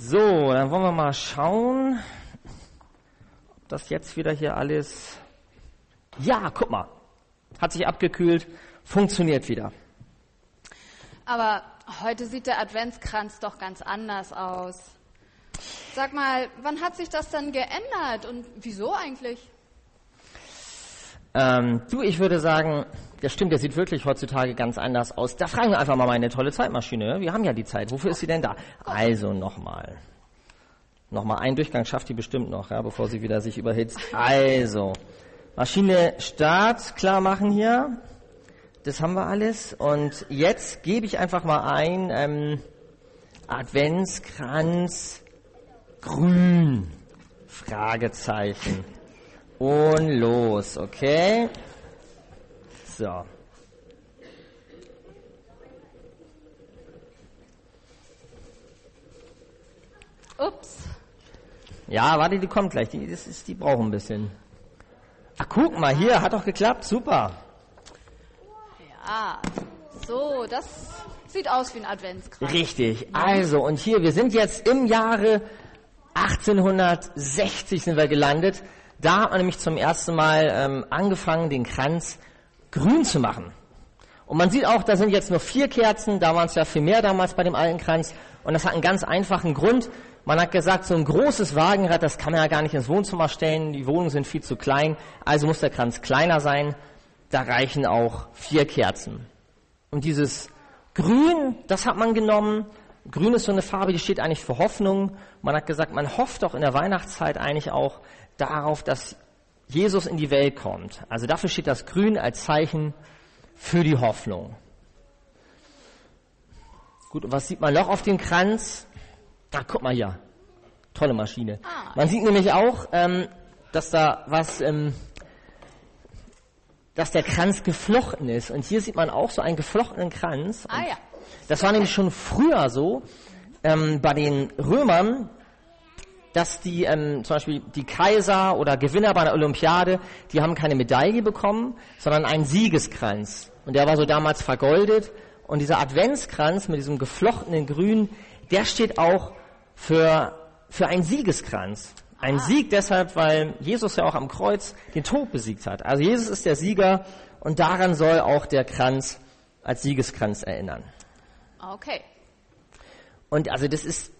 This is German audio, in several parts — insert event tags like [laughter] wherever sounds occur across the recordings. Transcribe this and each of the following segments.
So, dann wollen wir mal schauen, ob das jetzt wieder hier alles. Ja, guck mal. Hat sich abgekühlt, funktioniert wieder. Aber heute sieht der Adventskranz doch ganz anders aus. Sag mal, wann hat sich das denn geändert und wieso eigentlich? Ähm, du, ich würde sagen, das stimmt, der sieht wirklich heutzutage ganz anders aus. Da fragen wir einfach mal meine tolle Zeitmaschine. Wir haben ja die Zeit. Wofür ist sie denn da? Also nochmal. Nochmal ein Durchgang schafft die bestimmt noch, ja, bevor sie wieder sich überhitzt. Also, Maschine Start klar machen hier. Das haben wir alles. Und jetzt gebe ich einfach mal ein ähm, Adventskranz grün. Fragezeichen. Und los, okay? So. Ups. Ja, warte, die kommt gleich. Die, das ist, die brauchen ein bisschen. Ach, guck mal, hier, hat doch geklappt. Super. Ja, so, das sieht aus wie ein Adventskranz. Richtig. Also, und hier, wir sind jetzt im Jahre 1860 sind wir gelandet. Da hat man nämlich zum ersten Mal ähm, angefangen, den Kranz grün zu machen. Und man sieht auch, da sind jetzt nur vier Kerzen, da waren es ja viel mehr damals bei dem alten Kranz. Und das hat einen ganz einfachen Grund. Man hat gesagt, so ein großes Wagenrad, das kann man ja gar nicht ins Wohnzimmer stellen, die Wohnungen sind viel zu klein, also muss der Kranz kleiner sein. Da reichen auch vier Kerzen. Und dieses Grün, das hat man genommen. Grün ist so eine Farbe, die steht eigentlich für Hoffnung. Man hat gesagt, man hofft auch in der Weihnachtszeit eigentlich auch darauf, dass Jesus in die Welt kommt. Also dafür steht das Grün als Zeichen für die Hoffnung. Gut, und was sieht man noch auf dem Kranz? Ach, guck mal hier. Tolle Maschine. Ah. Man sieht nämlich auch, ähm, dass da was, ähm, dass der Kranz geflochten ist. Und hier sieht man auch so einen geflochtenen Kranz. Ah ja. Das war nämlich schon früher so ähm, bei den Römern, dass die ähm, zum Beispiel die Kaiser oder Gewinner bei einer Olympiade, die haben keine Medaille bekommen, sondern einen Siegeskranz. Und der war so damals vergoldet. Und dieser Adventskranz mit diesem geflochtenen Grün, der steht auch für, für einen Siegeskranz. Ein Sieg deshalb, weil Jesus ja auch am Kreuz den Tod besiegt hat. Also Jesus ist der Sieger und daran soll auch der Kranz als Siegeskranz erinnern. Okay. Und also das ist,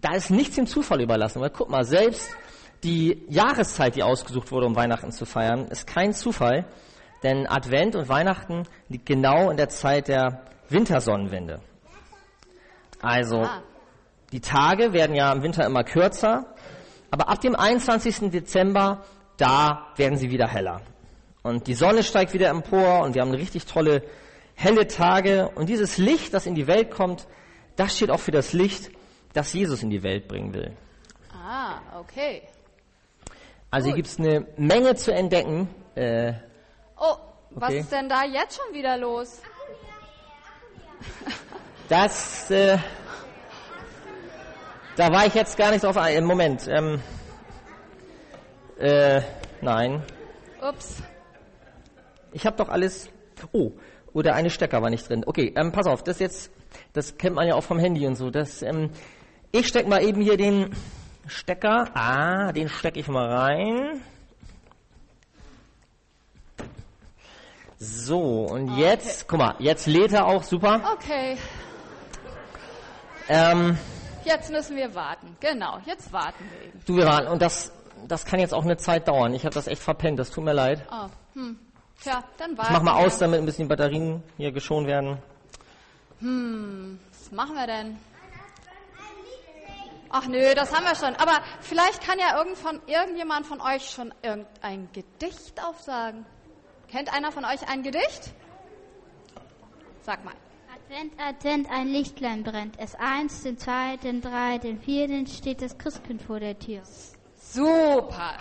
da ist nichts dem Zufall überlassen. Weil guck mal, selbst die Jahreszeit, die ausgesucht wurde, um Weihnachten zu feiern, ist kein Zufall. Denn Advent und Weihnachten liegt genau in der Zeit der Wintersonnenwende. Also, Ah. die Tage werden ja im Winter immer kürzer, aber ab dem 21. Dezember, da werden sie wieder heller. Und die Sonne steigt wieder empor und wir haben richtig tolle, helle Tage. Und dieses Licht, das in die Welt kommt, das steht auch für das Licht, das Jesus in die Welt bringen will. Ah, okay. Also hier Gut. gibt's eine Menge zu entdecken. Äh, Oh, was Okay. ist denn da jetzt schon wieder los? das, äh, da war ich jetzt gar nicht drauf ein. Moment, ähm, äh, nein. Ups. Ich habe doch alles. Oh, oder eine Stecker war nicht drin. Okay, ähm, pass auf, das jetzt, das kennt man ja auch vom Handy und so. Das, ähm, ich steck mal eben hier den Stecker. Ah, den stecke ich mal rein. So, und jetzt, guck mal, jetzt lädt er auch super. Okay, Ähm, jetzt müssen wir warten. Genau, jetzt warten wir eben. du, wir waren, und das, das kann jetzt auch eine Zeit dauern. Ich habe das echt verpennt, das tut mir leid. Oh, hm. Tja, dann warten Ich mach mal wir. aus, damit ein bisschen die Batterien hier geschont werden. Was machen wir denn? Ach nö, das haben wir schon. Aber vielleicht kann ja irgend von, irgendjemand von euch schon irgendein Gedicht aufsagen. Kennt einer von euch ein Gedicht? Sag mal. Advent, Advent, ein Lichtlein brennt. Es eins, den zwei, den drei, den vier, den steht das Christkind vor der Tür. Super.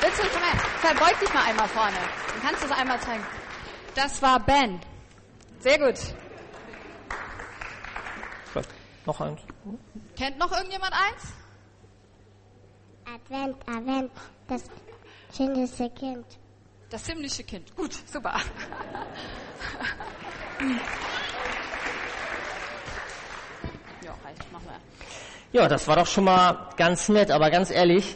Willst du, komm her, verbeug dich mal einmal vorne. Dann kannst du es einmal zeigen. Das war Ben. Sehr gut. Noch eins. Kennt noch irgendjemand eins? Advent, Advent, das schönste Kind. Das himmlische Kind. Gut, super. [laughs] ja, reicht. noch mehr. Ja, das war doch schon mal ganz nett, aber ganz ehrlich,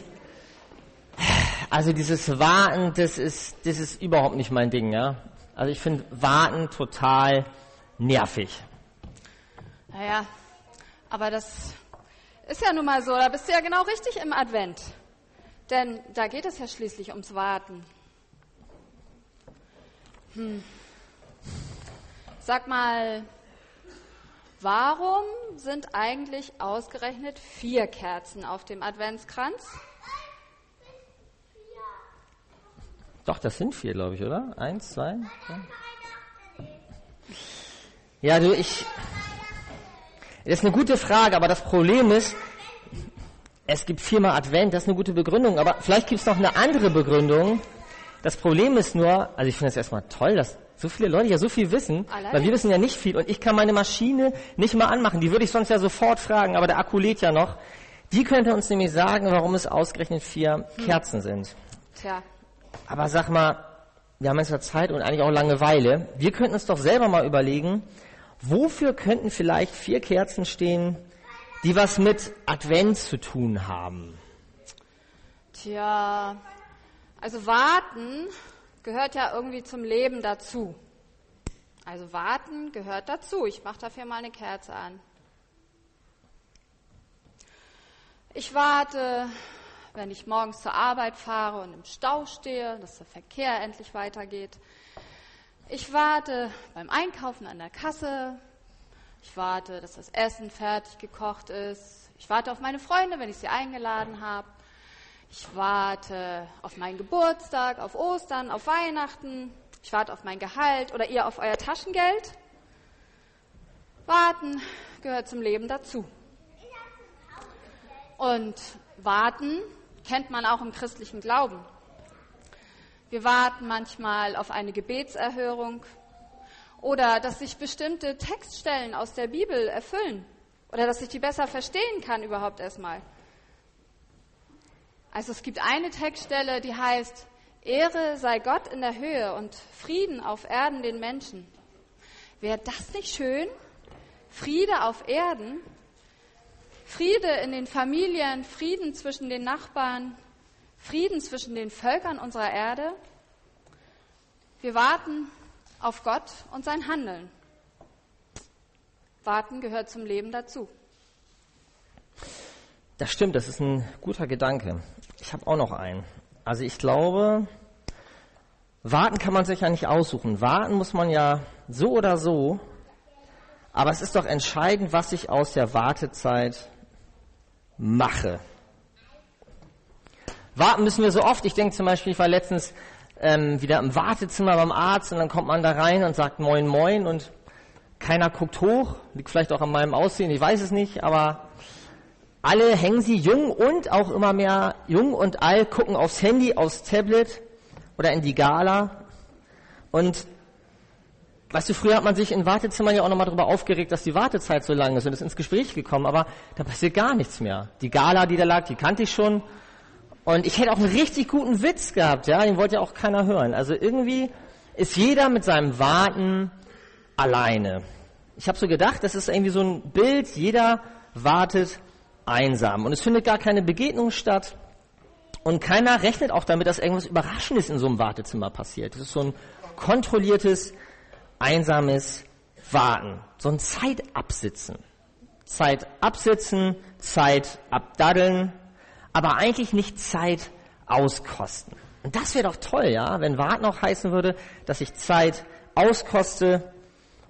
also dieses Warten, das ist, das ist überhaupt nicht mein Ding, ja. Also ich finde Warten total nervig. Naja, aber das ist ja nun mal so, da bist du ja genau richtig im Advent. Denn da geht es ja schließlich ums Warten. Hm. Sag mal, warum sind eigentlich ausgerechnet vier Kerzen auf dem Adventskranz? Doch, das sind vier, glaube ich, oder? Eins, zwei. Ja, du, ich. Das ist eine gute Frage, aber das Problem ist, es gibt viermal Advent, das ist eine gute Begründung, aber vielleicht gibt es noch eine andere Begründung. Das Problem ist nur, also ich finde es erstmal toll, dass so viele Leute ja so viel wissen, Allerdings. weil wir wissen ja nicht viel und ich kann meine Maschine nicht mal anmachen. Die würde ich sonst ja sofort fragen, aber der Akku lädt ja noch. Die könnte uns nämlich sagen, warum es ausgerechnet vier Kerzen sind. Tja, Aber sag mal, wir haben jetzt ja Zeit und eigentlich auch Langeweile. Wir könnten uns doch selber mal überlegen, wofür könnten vielleicht vier Kerzen stehen, die was mit Advent zu tun haben. tja. Also warten gehört ja irgendwie zum Leben dazu. Also warten gehört dazu. Ich mache dafür mal eine Kerze an. Ich warte, wenn ich morgens zur Arbeit fahre und im Stau stehe, dass der Verkehr endlich weitergeht. Ich warte beim Einkaufen an der Kasse. Ich warte, dass das Essen fertig gekocht ist. Ich warte auf meine Freunde, wenn ich sie eingeladen habe. Ich warte auf meinen Geburtstag, auf Ostern, auf Weihnachten. Ich warte auf mein Gehalt oder ihr auf euer Taschengeld. Warten gehört zum Leben dazu. Und warten kennt man auch im christlichen Glauben. Wir warten manchmal auf eine Gebetserhörung oder dass sich bestimmte Textstellen aus der Bibel erfüllen oder dass ich die besser verstehen kann überhaupt erstmal. Also es gibt eine Textstelle, die heißt, Ehre sei Gott in der Höhe und Frieden auf Erden den Menschen. Wäre das nicht schön? Friede auf Erden, Friede in den Familien, Frieden zwischen den Nachbarn, Frieden zwischen den Völkern unserer Erde. Wir warten auf Gott und sein Handeln. Warten gehört zum Leben dazu. Das stimmt, das ist ein guter Gedanke. Ich habe auch noch einen. Also ich glaube, warten kann man sich ja nicht aussuchen. Warten muss man ja so oder so. Aber es ist doch entscheidend, was ich aus der Wartezeit mache. Warten müssen wir so oft. Ich denke zum Beispiel, ich war letztens ähm, wieder im Wartezimmer beim Arzt und dann kommt man da rein und sagt Moin Moin und keiner guckt hoch. Liegt vielleicht auch an meinem Aussehen, ich weiß es nicht, aber alle hängen sie jung und auch immer mehr jung und alt gucken aufs Handy, aufs Tablet oder in die Gala. Und weißt du, früher hat man sich in Wartezimmern ja auch nochmal darüber aufgeregt, dass die Wartezeit so lang ist und ist ins Gespräch gekommen, aber da passiert gar nichts mehr. Die Gala, die da lag, die kannte ich schon. Und ich hätte auch einen richtig guten Witz gehabt, ja, den wollte ja auch keiner hören. Also irgendwie ist jeder mit seinem Warten alleine. Ich habe so gedacht, das ist irgendwie so ein Bild, jeder wartet einsam. Und es findet gar keine Begegnung statt. Und keiner rechnet auch damit, dass irgendwas Überraschendes in so einem Wartezimmer passiert. Das ist so ein kontrolliertes, einsames Warten. So ein Zeitabsitzen. Zeit absitzen, Zeit abdaddeln, aber eigentlich nicht Zeit auskosten. Und das wäre doch toll, ja, wenn Warten auch heißen würde, dass ich Zeit auskoste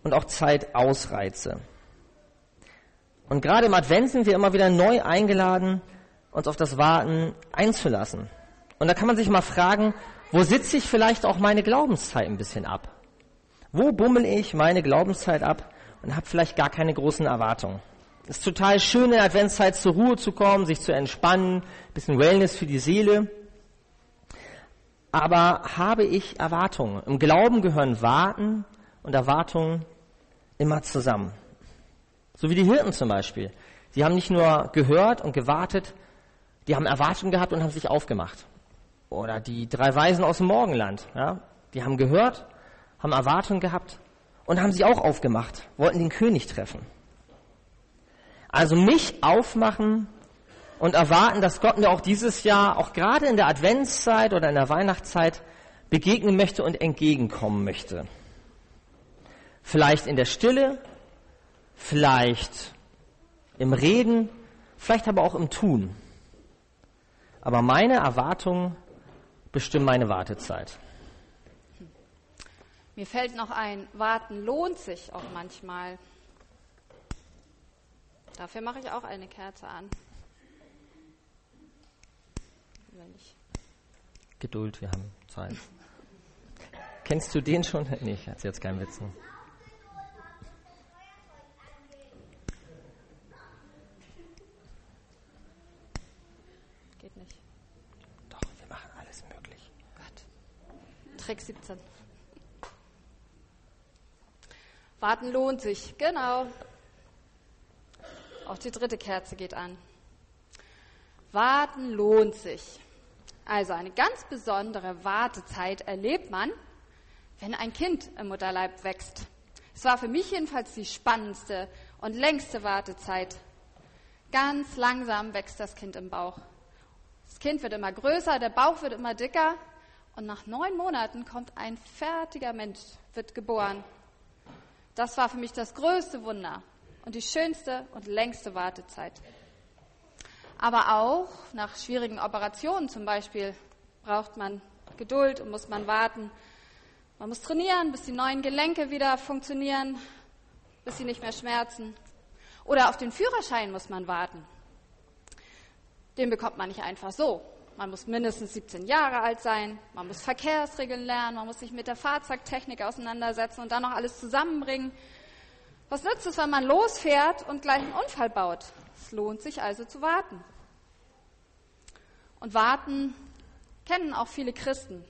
und auch Zeit ausreize. Und gerade im Advent sind wir immer wieder neu eingeladen, uns auf das Warten einzulassen. Und da kann man sich mal fragen, wo sitze ich vielleicht auch meine Glaubenszeit ein bisschen ab? Wo bummel ich meine Glaubenszeit ab und habe vielleicht gar keine großen Erwartungen? Es ist total schön, in der Adventszeit zur Ruhe zu kommen, sich zu entspannen, ein bisschen Wellness für die Seele. Aber habe ich Erwartungen? Im Glauben gehören Warten und Erwartungen immer zusammen. So wie die Hirten zum Beispiel. Die haben nicht nur gehört und gewartet, die haben Erwartungen gehabt und haben sich aufgemacht. Oder die drei Weisen aus dem Morgenland. Ja? Die haben gehört, haben Erwartungen gehabt und haben sich auch aufgemacht, wollten den König treffen. Also mich aufmachen und erwarten, dass Gott mir auch dieses Jahr, auch gerade in der Adventszeit oder in der Weihnachtszeit, begegnen möchte und entgegenkommen möchte. Vielleicht in der Stille, vielleicht im Reden, vielleicht aber auch im Tun. Aber meine Erwartungen bestimmen meine Wartezeit. Mir fällt noch ein, warten lohnt sich auch manchmal. Dafür mache ich auch eine Kerze an. Wenn ich Geduld, wir haben Zeit. Kennst du den schon? Nee, ich hatte jetzt keinen Witz. Ne? geht nicht. Doch, wir machen alles möglich. Gott. Trick 17. Warten lohnt sich, genau. Auch die dritte Kerze geht an. Warten lohnt sich. Also eine ganz besondere Wartezeit erlebt man, wenn ein Kind im Mutterleib wächst. Es war für mich jedenfalls die spannendste und längste Wartezeit. Ganz langsam wächst das Kind im Bauch. Das Kind wird immer größer, der Bauch wird immer dicker und nach neun Monaten kommt ein fertiger Mensch, wird geboren. Das war für mich das größte Wunder und die schönste und längste Wartezeit. Aber auch nach schwierigen Operationen zum Beispiel braucht man Geduld und muss man warten. Man muss trainieren, bis die neuen Gelenke wieder funktionieren, bis sie nicht mehr schmerzen. Oder auf den Führerschein muss man warten. Den bekommt man nicht einfach so. Man muss mindestens 17 Jahre alt sein, man muss Verkehrsregeln lernen, man muss sich mit der Fahrzeugtechnik auseinandersetzen und dann noch alles zusammenbringen. Was nützt es, wenn man losfährt und gleich einen Unfall baut? Es lohnt sich also zu warten. Und warten kennen auch viele Christen.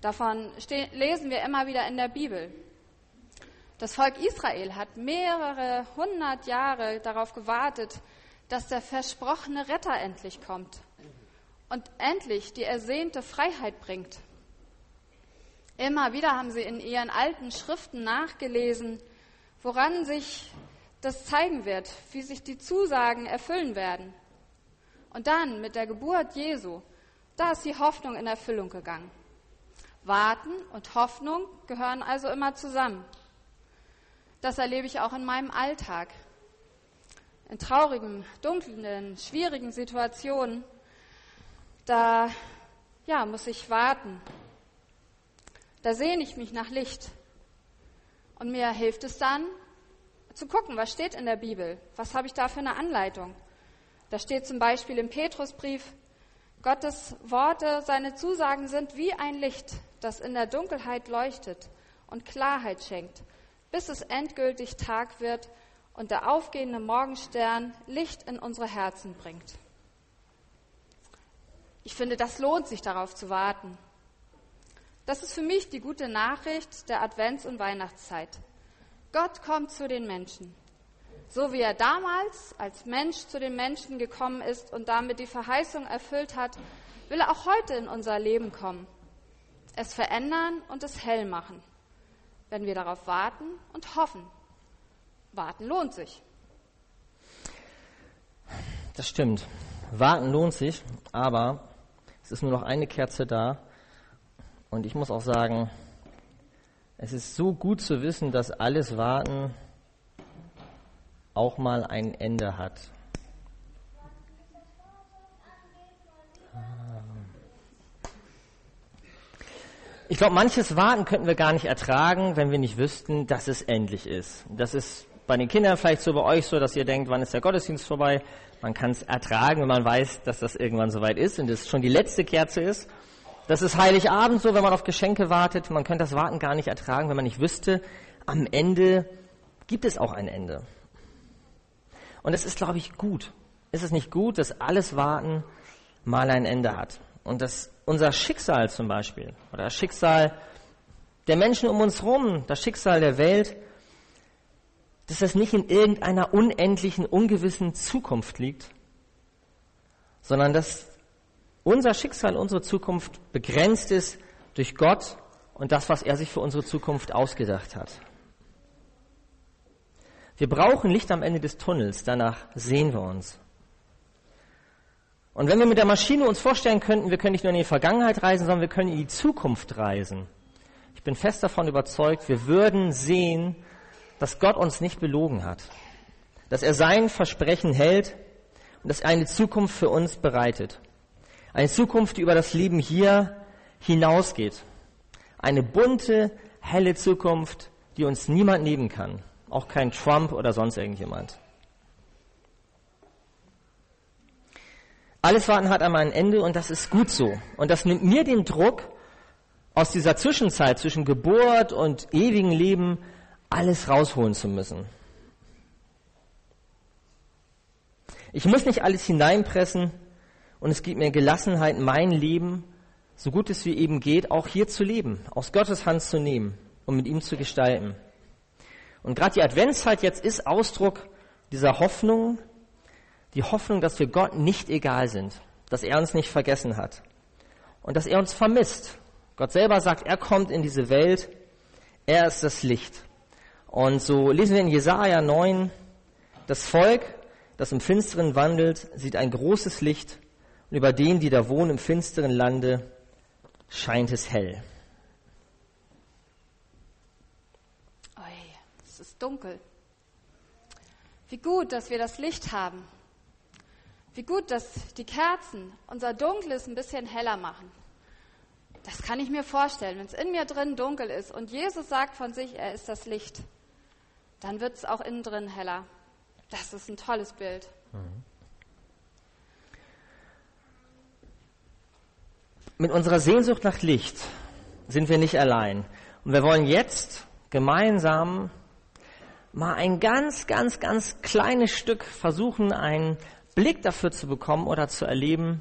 Davon lesen wir immer wieder in der Bibel. Das Volk Israel hat mehrere hundert Jahre darauf gewartet, dass der versprochene Retter endlich kommt und endlich die ersehnte Freiheit bringt. Immer wieder haben sie in ihren alten Schriften nachgelesen, woran sich das zeigen wird, wie sich die Zusagen erfüllen werden. Und dann mit der Geburt Jesu, da ist die Hoffnung in Erfüllung gegangen. Warten und Hoffnung gehören also immer zusammen. Das erlebe ich auch in meinem Alltag. In traurigen, dunklen, schwierigen Situationen da ja, muss ich warten. Da sehne ich mich nach Licht. Und mir hilft es dann zu gucken, was steht in der Bibel? Was habe ich da für eine Anleitung? Da steht zum Beispiel im Petrusbrief, Gottes Worte, seine Zusagen sind wie ein Licht, das in der Dunkelheit leuchtet und Klarheit schenkt, bis es endgültig Tag wird und der aufgehende Morgenstern Licht in unsere Herzen bringt. Ich finde, das lohnt sich darauf zu warten. Das ist für mich die gute Nachricht der Advents- und Weihnachtszeit. Gott kommt zu den Menschen. So wie er damals als Mensch zu den Menschen gekommen ist und damit die Verheißung erfüllt hat, will er auch heute in unser Leben kommen. Es verändern und es hell machen, wenn wir darauf warten und hoffen. Warten lohnt sich. Das stimmt. Warten lohnt sich, aber es ist nur noch eine Kerze da. Und ich muss auch sagen, es ist so gut zu wissen, dass alles Warten auch mal ein Ende hat. Ich glaube, manches Warten könnten wir gar nicht ertragen, wenn wir nicht wüssten, dass es endlich ist. Das ist bei den Kindern vielleicht so bei euch so, dass ihr denkt, wann ist der Gottesdienst vorbei? Man kann es ertragen, wenn man weiß, dass das irgendwann soweit ist und es schon die letzte Kerze ist. Das ist Heiligabend so, wenn man auf Geschenke wartet. Man könnte das Warten gar nicht ertragen, wenn man nicht wüsste, am Ende gibt es auch ein Ende. Und es ist, glaube ich, gut. Ist es nicht gut, dass alles Warten mal ein Ende hat? Und dass unser Schicksal zum Beispiel oder das Schicksal der Menschen um uns herum, das Schicksal der Welt, dass das nicht in irgendeiner unendlichen, ungewissen Zukunft liegt, sondern dass unser Schicksal, unsere Zukunft begrenzt ist durch Gott und das, was er sich für unsere Zukunft ausgedacht hat. Wir brauchen Licht am Ende des Tunnels, danach sehen wir uns. Und wenn wir mit der Maschine uns vorstellen könnten, wir können nicht nur in die Vergangenheit reisen, sondern wir können in die Zukunft reisen. Ich bin fest davon überzeugt, wir würden sehen, dass Gott uns nicht belogen hat, dass er sein Versprechen hält und dass er eine Zukunft für uns bereitet. Eine Zukunft, die über das Leben hier hinausgeht. Eine bunte, helle Zukunft, die uns niemand nehmen kann. Auch kein Trump oder sonst irgendjemand. Alles Warten hat einmal ein Ende und das ist gut so. Und das nimmt mir den Druck, aus dieser Zwischenzeit zwischen Geburt und ewigem Leben alles rausholen zu müssen. Ich muss nicht alles hineinpressen und es gibt mir Gelassenheit, mein Leben, so gut es wie eben geht, auch hier zu leben, aus Gottes Hand zu nehmen und mit ihm zu gestalten. Und gerade die Adventszeit jetzt ist Ausdruck dieser Hoffnung, die Hoffnung, dass wir Gott nicht egal sind, dass er uns nicht vergessen hat und dass er uns vermisst. Gott selber sagt, er kommt in diese Welt, er ist das Licht. Und so lesen wir in Jesaja 9, das Volk, das im Finsteren wandelt, sieht ein großes Licht und über denen, die da wohnen im finsteren Lande, scheint es hell. Oi, es ist dunkel. Wie gut, dass wir das Licht haben. Wie gut, dass die Kerzen unser Dunkles ein bisschen heller machen. Das kann ich mir vorstellen. Wenn es in mir drin dunkel ist und Jesus sagt von sich, er ist das Licht, dann wird es auch innen drin heller. Das ist ein tolles Bild. Mit unserer Sehnsucht nach Licht sind wir nicht allein. Und wir wollen jetzt gemeinsam mal ein ganz, ganz, ganz kleines Stück versuchen, einen Blick dafür zu bekommen oder zu erleben,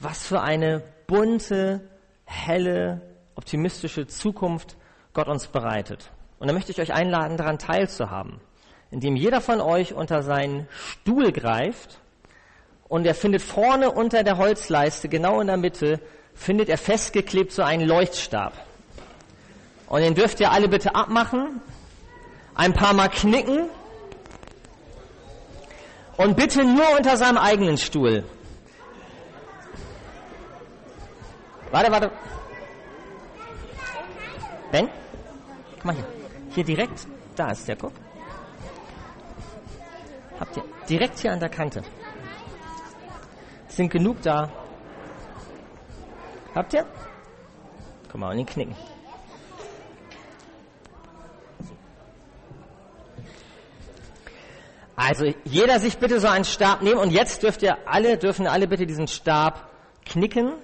was für eine bunte, helle, optimistische Zukunft Gott uns bereitet. Und da möchte ich euch einladen, daran teilzuhaben, indem jeder von euch unter seinen Stuhl greift und er findet vorne unter der Holzleiste, genau in der Mitte, findet er festgeklebt so einen Leuchtstab. Und den dürft ihr alle bitte abmachen, ein paar Mal knicken und bitte nur unter seinem eigenen Stuhl. Warte, warte. Ben? Guck mal hier. Hier direkt, da ist der, guck. Habt ihr direkt hier an der Kante. Sind genug da. Habt ihr? Guck mal, und den knicken. Also jeder sich bitte so einen Stab nehmen und jetzt dürft ihr alle, dürfen alle bitte diesen Stab knicken.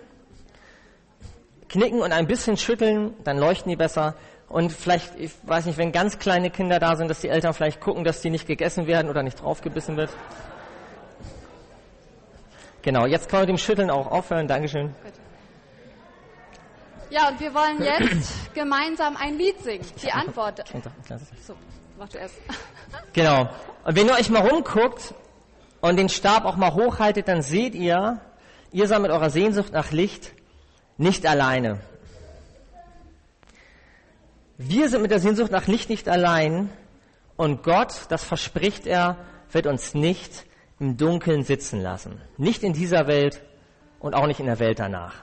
Knicken und ein bisschen schütteln, dann leuchten die besser. Und vielleicht, ich weiß nicht, wenn ganz kleine Kinder da sind, dass die Eltern vielleicht gucken, dass die nicht gegessen werden oder nicht draufgebissen wird. Genau, jetzt kann man mit dem Schütteln auch aufhören. Dankeschön. Ja, und wir wollen jetzt gemeinsam ein Lied singen. Die Antwort. So, mach du erst. [laughs] Genau. Und wenn ihr euch mal rumguckt und den Stab auch mal hochhaltet, dann seht ihr, ihr seid mit eurer Sehnsucht nach Licht nicht alleine. Wir sind mit der Sehnsucht nach Licht nicht allein und Gott, das verspricht er, wird uns nicht im Dunkeln sitzen lassen. Nicht in dieser Welt und auch nicht in der Welt danach.